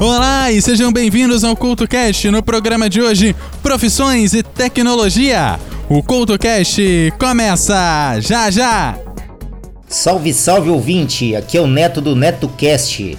Olá e sejam bem-vindos ao CultoCast no programa de hoje Profissões e Tecnologia. O CultoCast começa já já! Salve, salve ouvinte! Aqui é o Neto do NetoCast.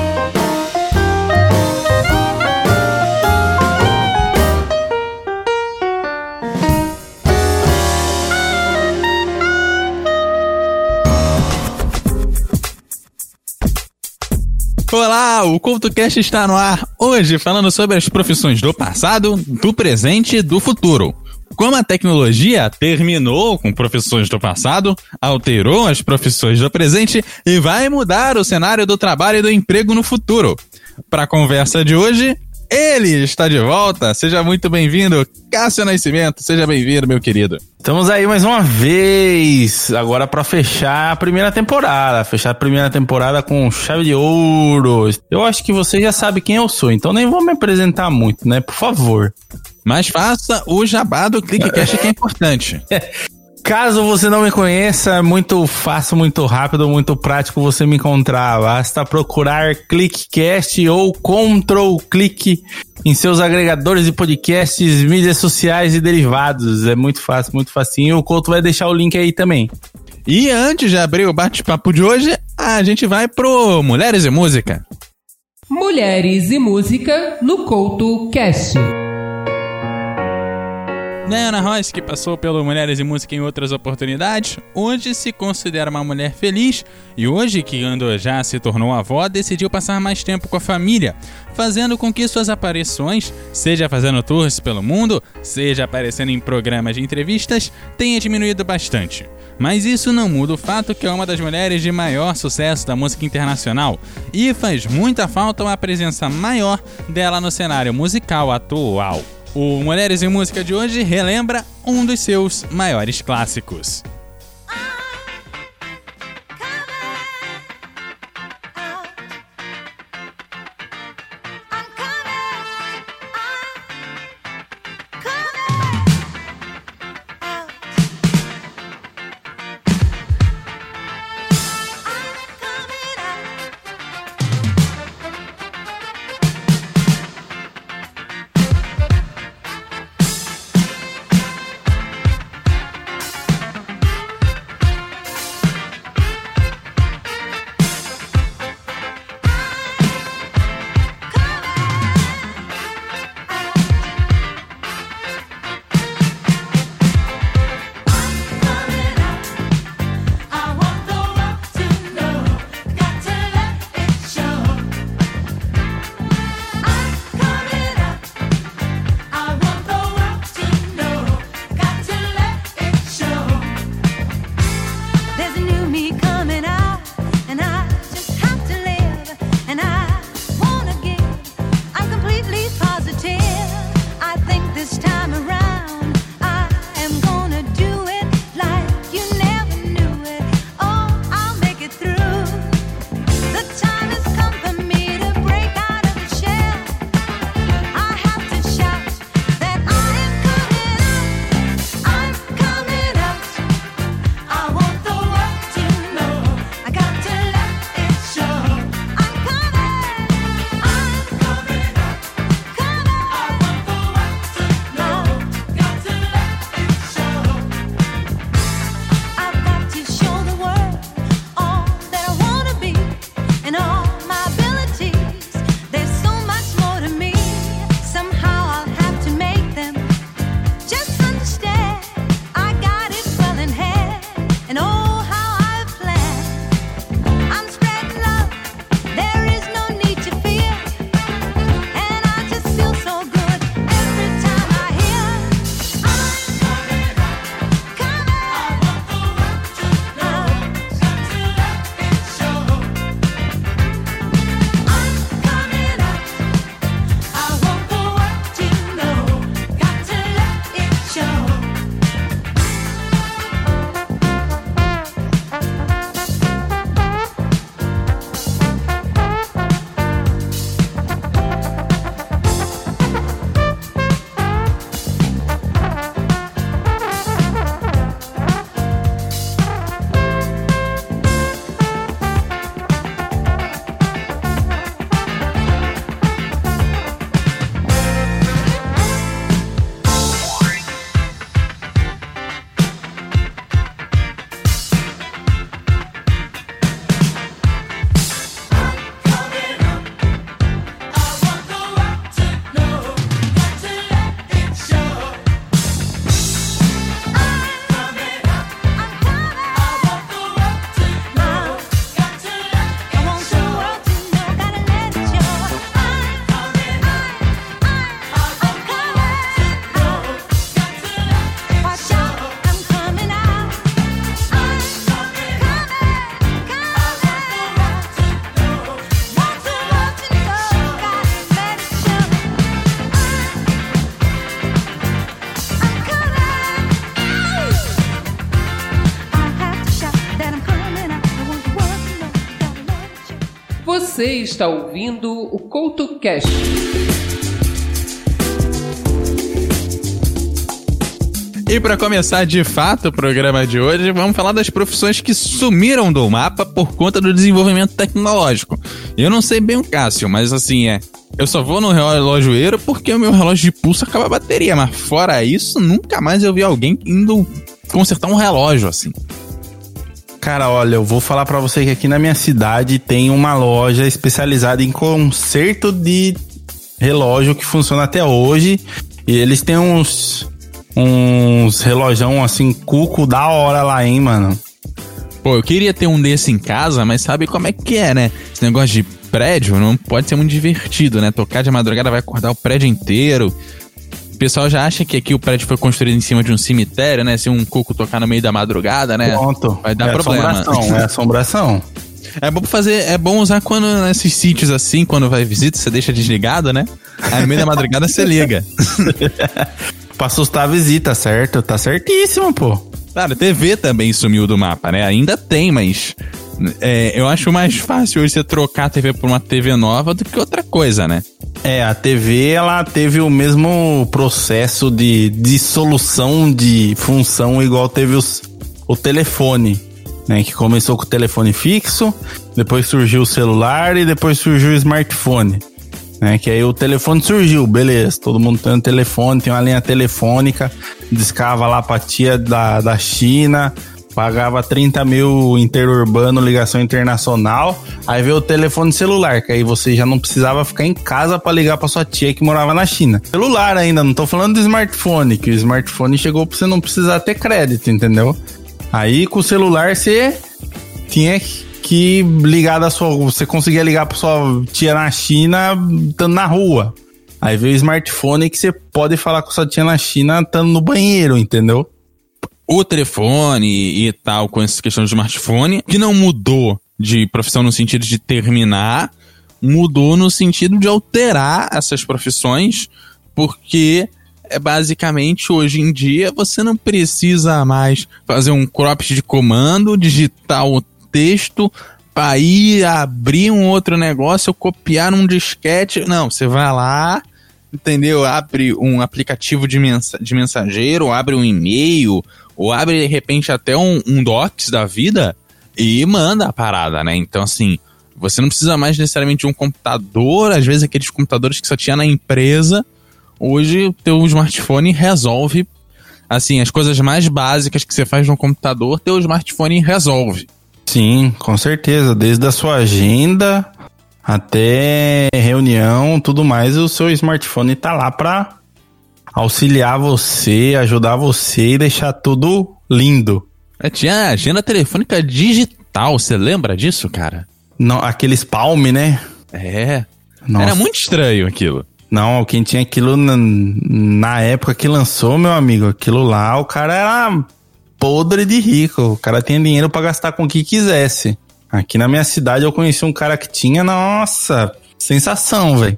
Olá, o CultoCast está no ar hoje falando sobre as profissões do passado, do presente e do futuro. Como a tecnologia terminou com profissões do passado, alterou as profissões do presente e vai mudar o cenário do trabalho e do emprego no futuro. Para a conversa de hoje, ele está de volta. Seja muito bem-vindo, Cássio Nascimento. Seja bem-vindo, meu querido. Estamos aí mais uma vez, agora para fechar a primeira temporada. Fechar a primeira temporada com chave de ouro. Eu acho que você já sabe quem eu sou, então nem vou me apresentar muito, né? Por favor. Mas faça o jabá do ClickCast que é importante. Caso você não me conheça, é muito fácil, muito rápido, muito prático você me encontrar. Basta procurar ClickCast ou Control Click em seus agregadores de podcasts, mídias sociais e derivados. É muito fácil, muito facinho. O Couto vai deixar o link aí também. E antes de abrir o bate-papo de hoje, a gente vai pro Mulheres e Música. Mulheres e Música no Couto Cast. Diana Ross, que passou pelo Mulheres e Música em outras oportunidades, hoje se considera uma mulher feliz e hoje, que andou já se tornou avó, decidiu passar mais tempo com a família, fazendo com que suas aparições, seja fazendo tours pelo mundo, seja aparecendo em programas de entrevistas, tenha diminuído bastante. Mas isso não muda o fato que é uma das mulheres de maior sucesso da música internacional e faz muita falta uma presença maior dela no cenário musical atual. O Mulheres em Música de hoje relembra um dos seus maiores clássicos. Está ouvindo o CoutoCast. E para começar de fato o programa de hoje, vamos falar das profissões que sumiram do mapa por conta do desenvolvimento tecnológico. Eu não sei bem o Cássio, mas assim é. Eu só vou no relojoeiro porque o meu relógio de pulso acaba a bateria, mas fora isso, nunca mais eu vi alguém indo consertar um relógio assim. Cara, olha, eu vou falar para você que aqui na minha cidade tem uma loja especializada em conserto de relógio que funciona até hoje. E eles têm uns uns relojão assim, cuco da hora lá, hein, mano. Pô, eu queria ter um desse em casa, mas sabe como é que é, né? Esse negócio de prédio não pode ser muito divertido, né? Tocar de madrugada vai acordar o prédio inteiro pessoal já acha que aqui o prédio foi construído em cima de um cemitério, né? Se um cuco tocar no meio da madrugada, né? Pronto. Vai dar é problema. Assombração, é assombração. É bom fazer, é bom usar quando nesses sítios assim, quando vai visita, você deixa desligado, né? Aí no meio da madrugada você liga. pra assustar a visita, certo? Tá certíssimo, pô. Claro, TV também sumiu do mapa, né? Ainda tem, mas é, eu acho mais fácil hoje você trocar a TV por uma TV nova do que outra coisa, né? É, a TV ela teve o mesmo processo de dissolução de função igual teve os, o telefone, né? Que começou com o telefone fixo, depois surgiu o celular e depois surgiu o smartphone. Né, que aí o telefone surgiu, beleza. Todo mundo tem um telefone, tem uma linha telefônica, discava lá pra tia da, da China, Pagava 30 mil interurbano, ligação internacional. Aí veio o telefone celular, que aí você já não precisava ficar em casa para ligar para sua tia que morava na China. Celular ainda, não tô falando do smartphone, que o smartphone chegou pra você não precisar ter crédito, entendeu? Aí com o celular você tinha que ligar da sua. Você conseguia ligar pra sua tia na China estando na rua. Aí veio o smartphone que você pode falar com sua tia na China estando no banheiro, entendeu? O telefone e tal, com essa questão de smartphone, que não mudou de profissão no sentido de terminar, mudou no sentido de alterar essas profissões, porque é basicamente hoje em dia você não precisa mais fazer um cropped de comando, digitar o texto para ir abrir um outro negócio, copiar um disquete. Não, você vai lá, entendeu? Abre um aplicativo de, mensa de mensageiro, abre um e-mail, ou abre de repente até um, um docs da vida e manda a parada, né? Então, assim, você não precisa mais necessariamente de um computador, às vezes aqueles computadores que só tinha na empresa. Hoje o teu smartphone resolve, assim, as coisas mais básicas que você faz no computador, teu smartphone resolve. Sim, com certeza. Desde a sua agenda até reunião, tudo mais, o seu smartphone tá lá para auxiliar você, ajudar você e deixar tudo lindo. É, tinha agenda telefônica digital, você lembra disso, cara? Não, aqueles palme, né? É. Nossa. Era muito estranho aquilo. Não, quem tinha aquilo na, na, época que lançou, meu amigo, aquilo lá, o cara era podre de rico. O cara tinha dinheiro para gastar com o que quisesse. Aqui na minha cidade eu conheci um cara que tinha, nossa, sensação, velho.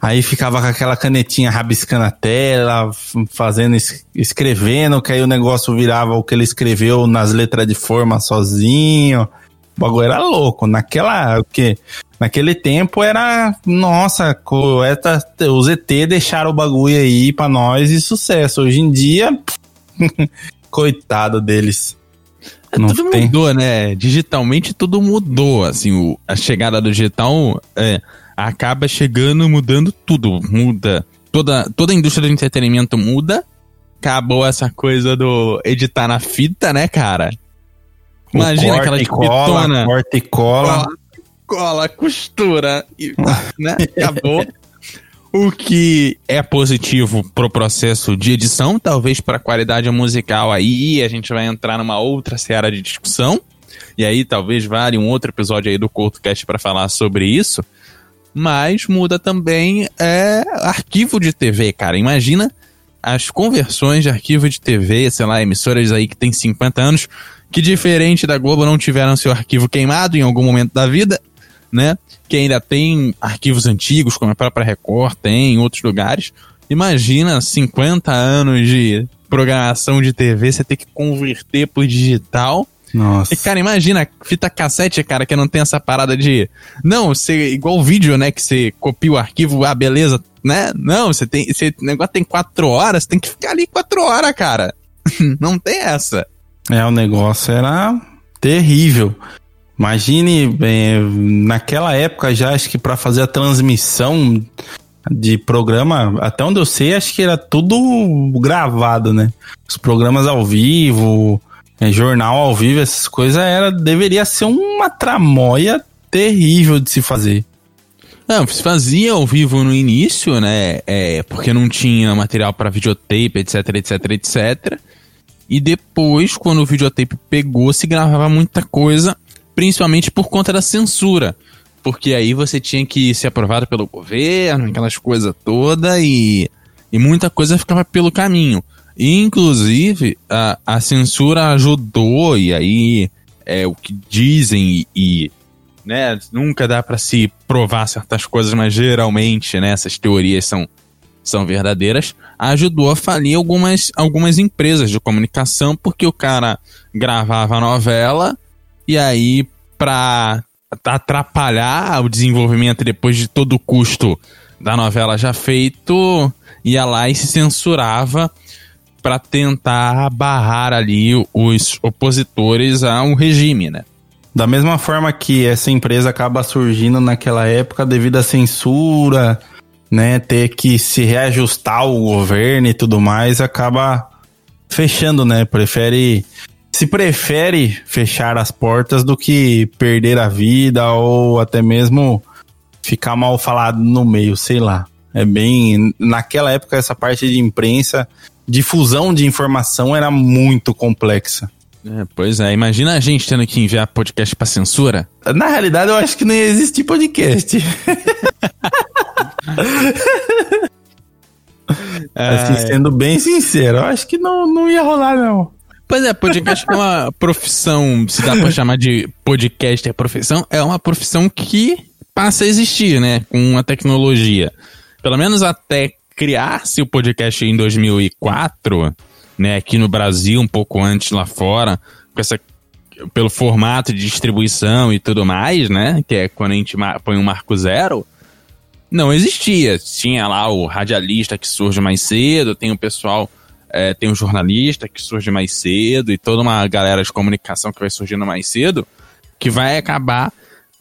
Aí ficava com aquela canetinha rabiscando a tela, fazendo, escrevendo, que aí o negócio virava o que ele escreveu nas letras de forma sozinho. O bagulho era louco. Naquela, o que? Naquele tempo era, nossa, os ET deixaram o bagulho aí pra nós e sucesso. Hoje em dia, coitado deles. É, tudo tem. mudou, né? Digitalmente tudo mudou. Assim, o, a chegada do digital é, acaba chegando mudando tudo. Muda. Toda, toda a indústria do entretenimento muda. Acabou essa coisa do editar na fita, né, cara? Imagina aquela de cola, corta e cola. Cola, cola costura. E, né? Acabou. O que é positivo pro processo de edição, talvez para a qualidade musical aí, a gente vai entrar numa outra seara de discussão. E aí talvez vale um outro episódio aí do CoutoCast para falar sobre isso mas muda também é arquivo de TV, cara. Imagina as conversões de arquivo de TV, sei lá, emissoras aí que tem 50 anos, que diferente da Globo não tiveram seu arquivo queimado em algum momento da vida, né? Que ainda tem arquivos antigos, como a própria Record tem em outros lugares. Imagina 50 anos de programação de TV, você ter que converter pro digital Nossa. E, cara, imagina, fita cassete, cara, que não tem essa parada de. Não, você. Igual o vídeo, né? Que você copia o arquivo, ah, beleza, né? Não, você tem. Você, o negócio tem quatro horas, tem que ficar ali quatro horas, cara. não tem essa. É, o negócio era terrível. Imagine, é, naquela época já, acho que para fazer a transmissão de programa, até onde eu sei, acho que era tudo gravado, né? Os programas ao vivo, é, jornal ao vivo, essas coisas, era, deveria ser uma tramóia terrível de se fazer. Não, se fazia ao vivo no início, né? É, porque não tinha material para videotape, etc, etc, etc. E depois, quando o videotape pegou, se gravava muita coisa, principalmente por conta da censura. Porque aí você tinha que ser aprovado pelo governo, aquelas coisas todas, e, e muita coisa ficava pelo caminho. Inclusive, a, a censura ajudou, e aí é o que dizem, e, né, nunca dá para se provar certas coisas, mas geralmente né, essas teorias são, são verdadeiras, ajudou a falir algumas, algumas empresas de comunicação, porque o cara gravava a novela, e aí, para atrapalhar o desenvolvimento depois de todo o custo da novela já feito, ia lá e se censurava para tentar barrar ali os opositores a um regime, né? Da mesma forma que essa empresa acaba surgindo naquela época devido à censura, né, ter que se reajustar ao governo e tudo mais, acaba fechando, né? Prefere se prefere fechar as portas do que perder a vida ou até mesmo ficar mal falado no meio, sei lá. É bem. Naquela época, essa parte de imprensa, difusão de informação era muito complexa. É, pois é, imagina a gente tendo que enviar podcast pra censura. Na realidade, eu acho que não ia existir podcast. assim, sendo bem sincero, eu acho que não, não ia rolar, não. Pois é, podcast é uma profissão, se dá pra chamar de podcast é profissão, é uma profissão que passa a existir, né? Com a tecnologia. Pelo menos até criar-se o podcast em 2004, né? Aqui no Brasil, um pouco antes lá fora, com essa pelo formato de distribuição e tudo mais, né? Que é quando a gente põe um marco zero. Não existia. Tinha lá o radialista que surge mais cedo, tem o pessoal é, tem um jornalista que surge mais cedo e toda uma galera de comunicação que vai surgindo mais cedo, que vai acabar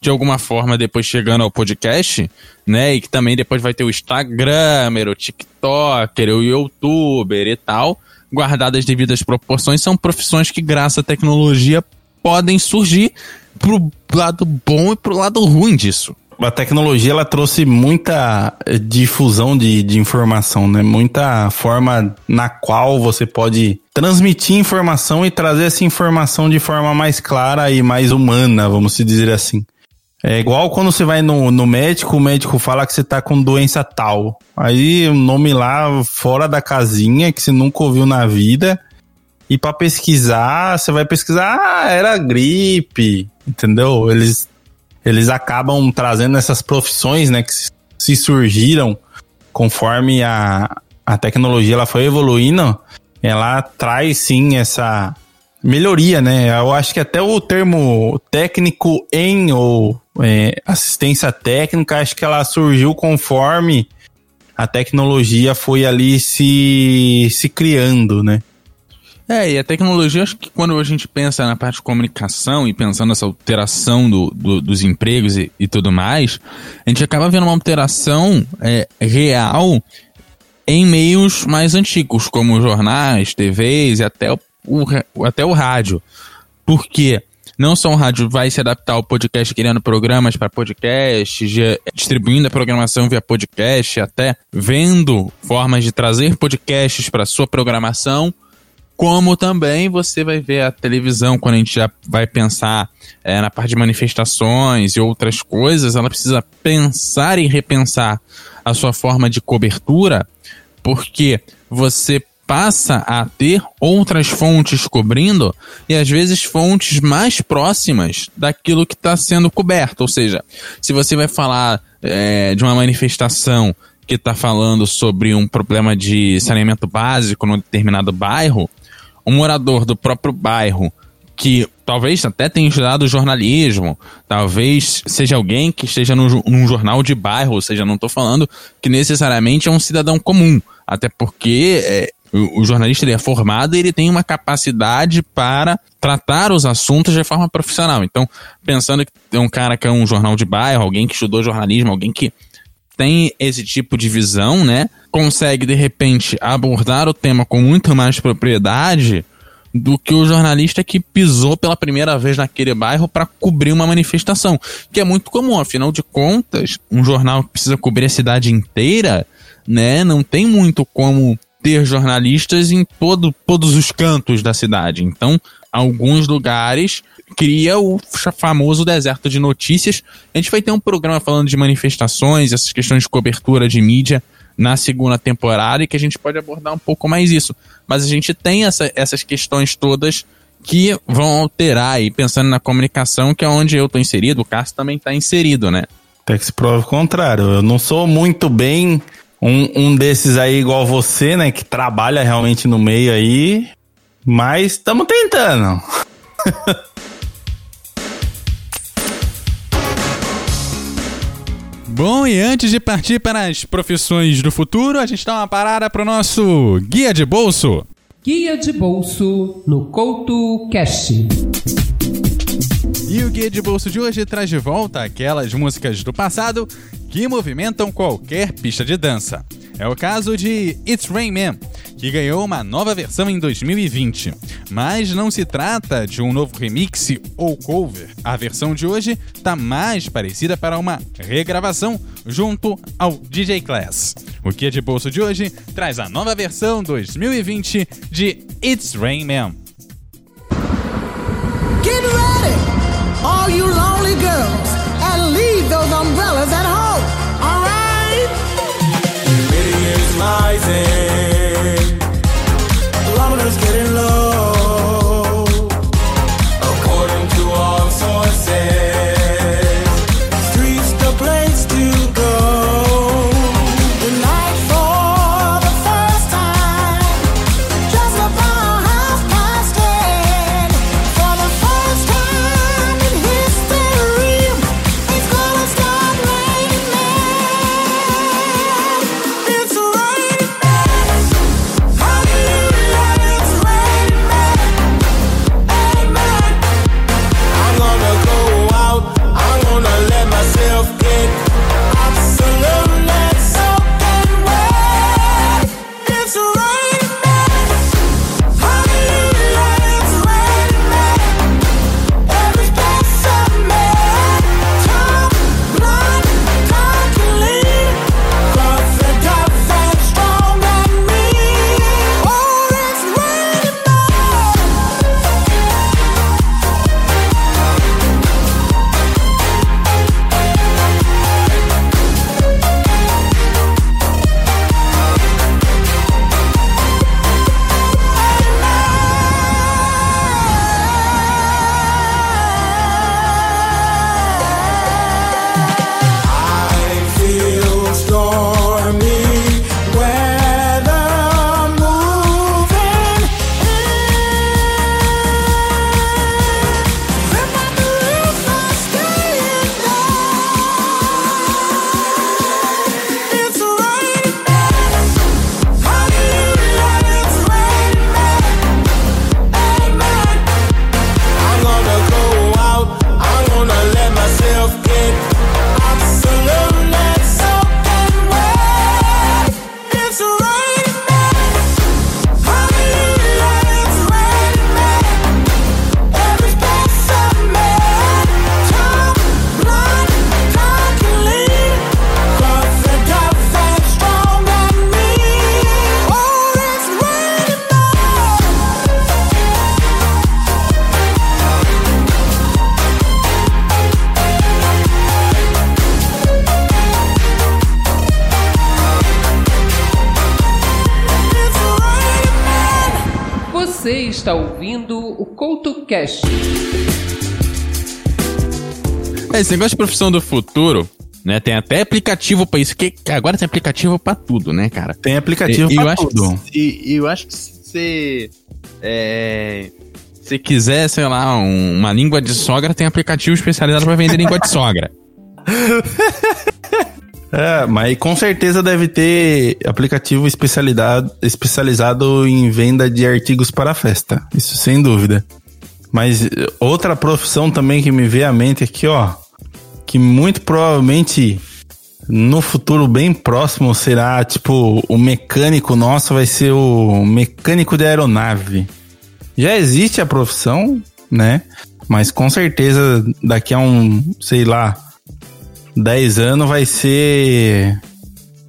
de alguma forma depois chegando ao podcast, né? E que também depois vai ter o Instagramer, o TikToker, o YouTuber e tal, guardadas as devidas proporções, são profissões que, graças à tecnologia, podem surgir pro lado bom e pro lado ruim disso a tecnologia ela trouxe muita difusão de, de informação, né? Muita forma na qual você pode transmitir informação e trazer essa informação de forma mais clara e mais humana, vamos dizer assim. É igual quando você vai no, no médico, o médico fala que você tá com doença tal. Aí o nome lá fora da casinha que você nunca ouviu na vida. E para pesquisar, você vai pesquisar, ah, era gripe, entendeu? Eles eles acabam trazendo essas profissões, né, que se surgiram conforme a, a tecnologia ela foi evoluindo, ela traz sim essa melhoria, né? Eu acho que até o termo técnico em ou é, assistência técnica, acho que ela surgiu conforme a tecnologia foi ali se, se criando, né? É, e a tecnologia, acho que quando a gente pensa na parte de comunicação e pensando nessa alteração do, do dos empregos e, e, tudo mais, a gente acaba vendo uma alteração é, real em meios mais antigos, como jornais, TVs e até o, o, até o rádio. Porque não só o rádio vai se adaptar ao podcast, criando programas para podcast, distribuindo a programação via podcast, até vendo formas de trazer podcasts para sua programação como também você vai ver a televisão, quando a gente já vai pensar é, na parte de manifestações e outras coisas, ela precisa pensar e repensar a sua forma de cobertura, porque você passa a ter outras fontes cobrindo e às vezes fontes mais próximas daquilo que está sendo coberto. Ou seja, se você vai falar é, de uma manifestação que está falando sobre um problema de saneamento básico num determinado bairro, um morador do próprio bairro que talvez até tenha estudado jornalismo, talvez seja alguém que esteja num, num jornal de bairro, ou seja, não estou falando que necessariamente é um cidadão comum, até porque é, o, jornalista ele é formado e ele tem uma capacidade para tratar os assuntos de forma profissional. Então, pensando que é um cara que é um jornal de bairro, alguém que estudou jornalismo, alguém que tem esse tipo de visão, né? Consegue, de repente, abordar o tema com muito mais propriedade do que o jornalista que pisou pela primeira vez naquele bairro para cobrir uma manifestação, que é muito comum, afinal de contas, um jornal que precisa cobrir a cidade inteira, né, não tem muito como ter jornalistas em todo, todos os cantos da cidade. Então, alguns lugares cria o famoso deserto de notícias. A gente vai ter um programa falando de manifestações, essas questões de cobertura de mídia na segunda temporada e que a gente pode abordar um pouco mais isso. Mas a gente tem essa, essas questões todas que vão alterar e pensando na comunicação, que é onde eu estou inserido, o Cássio também está inserido, né? Até que se prova o contrário. Eu não sou muito bem um, um desses aí igual você, né? Que trabalha realmente no meio aí, mas estamos tentando. Bom, e antes de partir para as profissões do futuro, a gente dá uma parada para o nosso Guia de Bolso. Guia de Bolso no Couto Cast. E o Guia de Bolso de hoje traz de volta aquelas músicas do passado que movimentam qualquer pista de dança. É o caso de It's Rain Man, que ganhou uma nova versão em 2020. Mas não se trata de um novo remix ou cover. A versão de hoje está mais parecida para uma regravação junto ao DJ Class. O é de bolso de hoje traz a nova versão 2020 de It's Rain Man. All you lonely girls, and leave those umbrellas at home. All right? rising. Está ouvindo o CoutoCast. É, esse negócio de profissão do futuro, né? Tem até aplicativo para isso, que agora tem aplicativo para tudo, né, cara? Tem aplicativo para tudo. e eu acho que se, é, Se quiser, sei lá, um- uma língua de sogra, tem aplicativo especializado pra vender língua de sogra. É, mas com certeza deve ter aplicativo especialidade, especializado em venda de artigos para festa. Isso sem dúvida. Mas eh, outra profissão também que me veio à mente aqui, ó. Que muito provavelmente no futuro bem próximo será tipo o mecânico nosso vai ser o mecânico de aeronave. Já existe a profissão, né? Mas com certeza daqui a um, sei lá, 10 anos vai ser.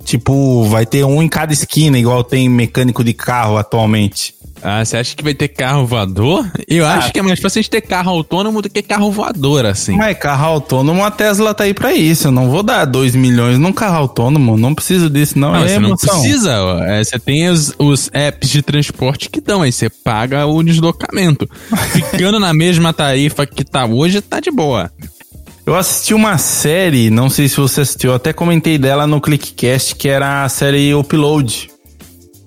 Tipo, vai ter um em cada esquina, igual tem mecânico de carro atualmente. Ah, você acha que vai ter carro voador? Eu acho que é mais fácil ter carro autônomo do que carro voador, assim. Mas carro autônomo, a Tesla tá aí pra isso. Eu não vou dar 2 milhões num carro autônomo. Não preciso disso, não. Não, é você não emoção. precisa. ó. É, você tem os, os apps de transporte que dão, aí você paga o deslocamento. Ficando na mesma tarifa que tá hoje, tá de boa. Eu assisti uma série, não sei se você assistiu, até comentei dela no ClickCast, que era a série Upload.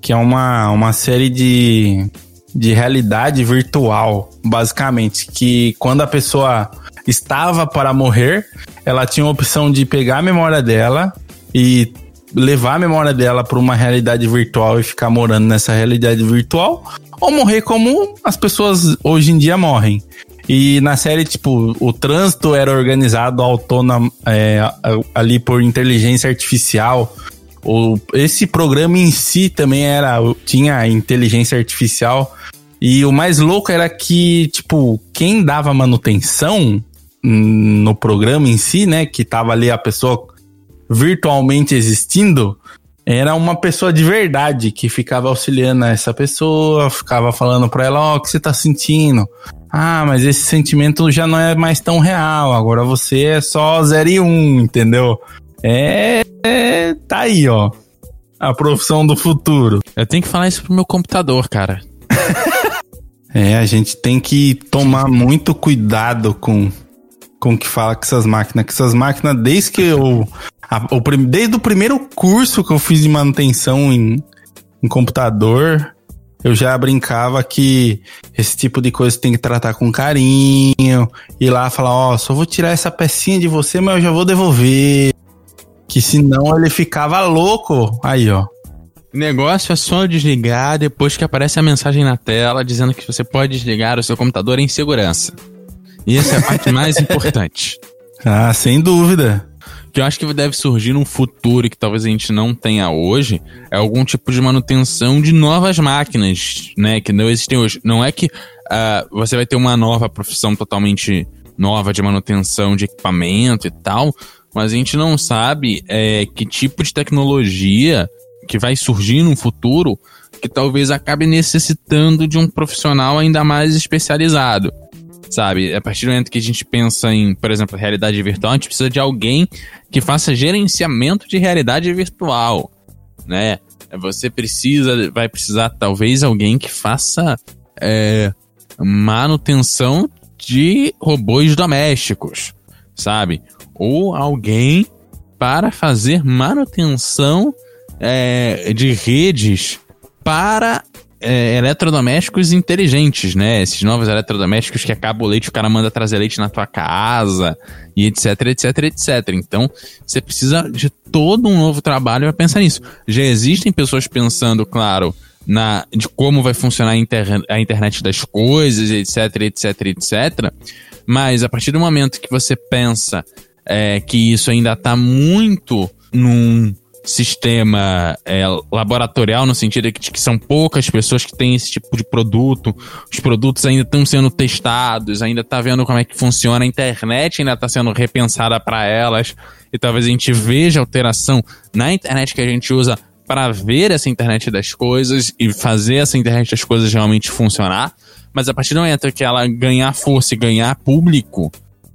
Que é uma, uma série de, de realidade virtual, basicamente. Que quando a pessoa estava para morrer, ela tinha a opção de pegar a memória dela e levar a memória dela para uma realidade virtual e ficar morando nessa realidade virtual, ou morrer como as pessoas hoje em dia morrem. E na série, tipo, o trânsito era organizado autônomo é, ali por inteligência artificial. O, esse programa em si também era tinha inteligência artificial. E o mais louco era que, tipo, quem dava manutenção no programa em si, né? Que tava ali a pessoa virtualmente existindo, era uma pessoa de verdade que ficava auxiliando essa pessoa, ficava falando pra ela, ó, o que você tá sentindo? Ah, mas esse sentimento já não é mais tão real, agora você é só 0 e 1, um, entendeu? É, é, tá aí, ó. A profissão do futuro. Eu tenho que falar isso pro meu computador, cara. É, a gente tem que tomar muito cuidado com com o que fala com essas máquinas. Que essas máquinas, desde que eu. a- o, desde o primeiro curso que eu fiz de manutenção em, em computador, eu já brincava que esse tipo de coisa tem que tratar com carinho. Ir lá falar, ó, só vou tirar essa pecinha de você, mas eu já vou devolver. Que senão ele ficava louco. Aí, ó. O negócio é só desligar depois que aparece a mensagem na tela dizendo que você pode desligar o seu computador em segurança. E essa é a parte mais importante. Ah, sem dúvida. Que eu acho que deve surgir num futuro que talvez a gente não tenha hoje, é algum tipo de manutenção de novas máquinas, né, que não existem hoje. Não é que ah, você vai ter uma nova profissão totalmente nova de manutenção de equipamento e tal, mas a gente não sabe é, que tipo de tecnologia que vai surgir no futuro que talvez acabe necessitando de um profissional ainda mais especializado sabe? A partir do momento que a gente pensa em, por exemplo, realidade virtual, a gente precisa de alguém que faça gerenciamento de realidade virtual, né? Você precisa, vai precisar talvez alguém que faça é, manutenção de robôs domésticos, sabe? Ou alguém para fazer manutenção é, de redes para é, eletrodomésticos inteligentes, né? Esses novos eletrodomésticos que acaba o leite, o cara manda trazer leite na tua casa e etc, etc, etc. Então, você precisa de todo um novo trabalho para pensar nisso. Já existem pessoas pensando, claro, na de como vai funcionar a, inter- a internet das coisas, etc, etc, etc. Mas a partir do momento que você pensa é, que isso ainda está muito num sistema é, laboratorial, no sentido de que, são poucas pessoas que têm esse tipo de produto, os produtos ainda estão sendo testados, ainda tá vendo como é que funciona, a internet ainda está sendo repensada para elas, e talvez a gente veja alteração na internet que a gente usa para ver essa internet das coisas e fazer essa internet das coisas realmente funcionar. Mas a partir do momento que ela ganhar força e ganhar público,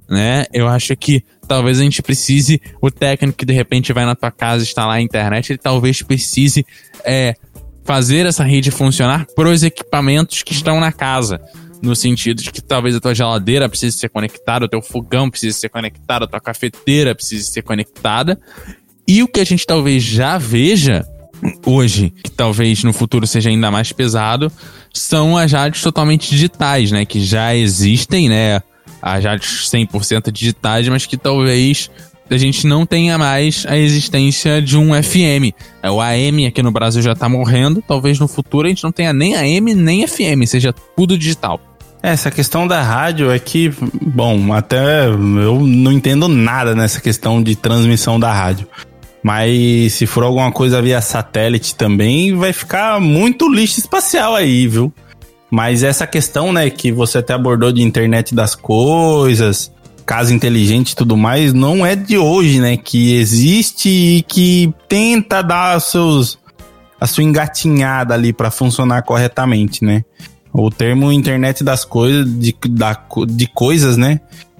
né? Eu acho que talvez a gente precise, o técnico que de repente vai na tua casa instalar a internet, ele talvez precise é, fazer essa rede funcionar para os equipamentos que estão na casa. No sentido de que talvez a tua geladeira precise ser conectada, o teu fogão precise ser conectado, a tua cafeteira precise ser conectada. E o que a gente talvez já veja hoje, que talvez no futuro seja ainda mais pesado, são as rádios totalmente digitais, né? Que já existem, né? As rádios 100% digitais, mas que talvez a gente não tenha mais a existência de um FM. É, o AM aqui no Brasil já tá morrendo, talvez no futuro a gente não tenha nem AM nem FM, seja tudo digital. Essa questão da rádio é que, bom, até eu não entendo nada nessa questão de transmissão da rádio. Mas se for alguma coisa via satélite também, vai ficar muito lixo espacial aí, viu? Mas essa questão, né, que você até abordou de internet das coisas, casa inteligente e tudo mais, não é de hoje, né? Que existe e que tenta dar seus, a sua engatinhada ali para funcionar corretamente, né? O termo internet das coisas, de, da, de coisas, né?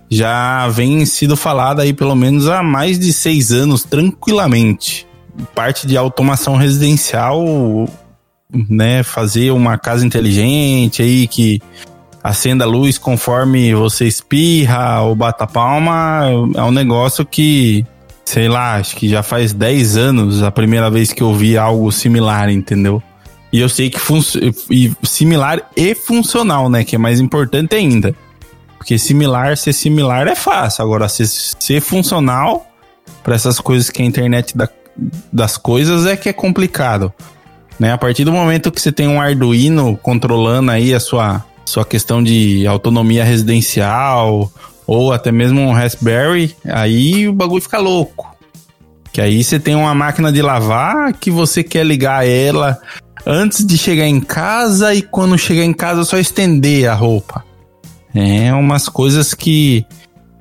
Já vem sido falado aí pelo menos há mais de seis anos, tranquilamente. Parte de automação residencial, né? Fazer uma casa inteligente aí que acenda a luz conforme você espirra ou bata palma, é um negócio que, sei lá, acho que já faz 10 anos a primeira vez que eu vi algo similar, entendeu? E eu sei que e similar e funcional, né? Que é mais importante ainda. Porque similar, ser similar é fácil. Agora, ser, ser funcional para essas coisas que a internet da, das coisas é que é complicado. Né? A partir do momento que você tem um Arduino controlando aí a sua sua questão de autonomia residencial ou até mesmo um Raspberry, aí o bagulho fica louco. Que aí você tem uma máquina de lavar que você quer ligar ela antes de chegar em casa e quando chegar em casa só estender a roupa. É umas coisas que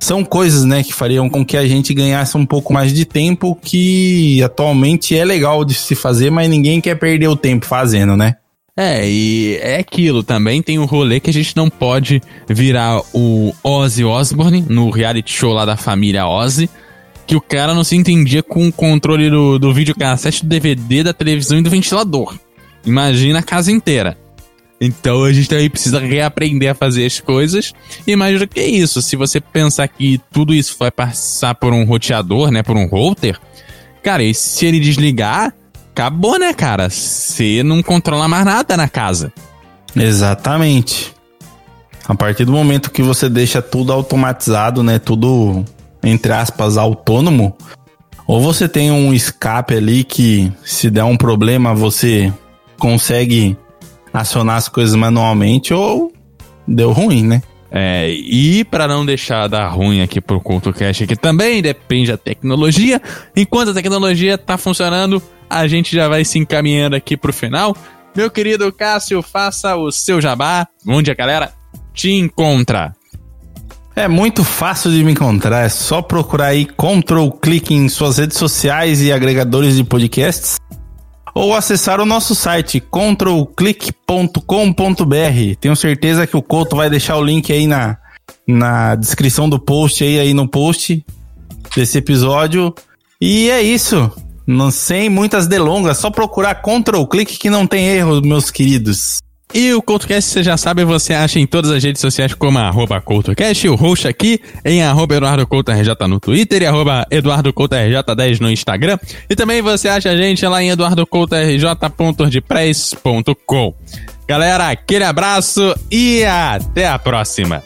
são coisas, né, que fariam com que a gente ganhasse um pouco mais de tempo que atualmente é legal de se fazer, mas ninguém quer perder o tempo fazendo, né? É, e é aquilo também. Tem um rolê que a gente não pode virar o Ozzy Osbourne no reality show lá da família Ozzy. Que o cara não se entendia com o controle do, do videocassete, do DVD, da televisão e do ventilador. Imagina a casa inteira. Então a gente também precisa reaprender a fazer as coisas. E imagina que é isso. Se você pensar que tudo isso vai passar por um roteador, né? Por um router. Cara, e se ele desligar, acabou, né, cara? Você não controla mais nada na casa. Exatamente. A partir do momento que você deixa tudo automatizado, né, tudo entre aspas autônomo, ou você tem um escape ali que se der um problema você consegue acionar as coisas manualmente ou deu ruim, né? É, e para não deixar dar ruim aqui pro CultoCast, que também depende da tecnologia, enquanto a tecnologia tá funcionando, a gente já vai se encaminhando aqui pro final. Meu querido Cássio, faça o seu jabá, onde a galera te encontra. É muito fácil de me encontrar, é só procurar aí Control Click em suas redes sociais e agregadores de podcasts ou acessar o nosso site controlclick.com.br. Tenho certeza que o Couto vai deixar o link aí na, na descrição do post aí, aí no post desse episódio. E é isso. Não sem muitas delongas, só procurar Control Click que não tem erro, meus queridos. E o CoutoCast, você já sabe, você acha em todas as redes sociais como arroba CoutoCast, o host aqui em arroba no Twitter e arroba EduardoCoutoRJ10 no Instagram. E também você acha a gente lá em eduardocoutorj.wordpress.com. Galera, aquele abraço e até a próxima!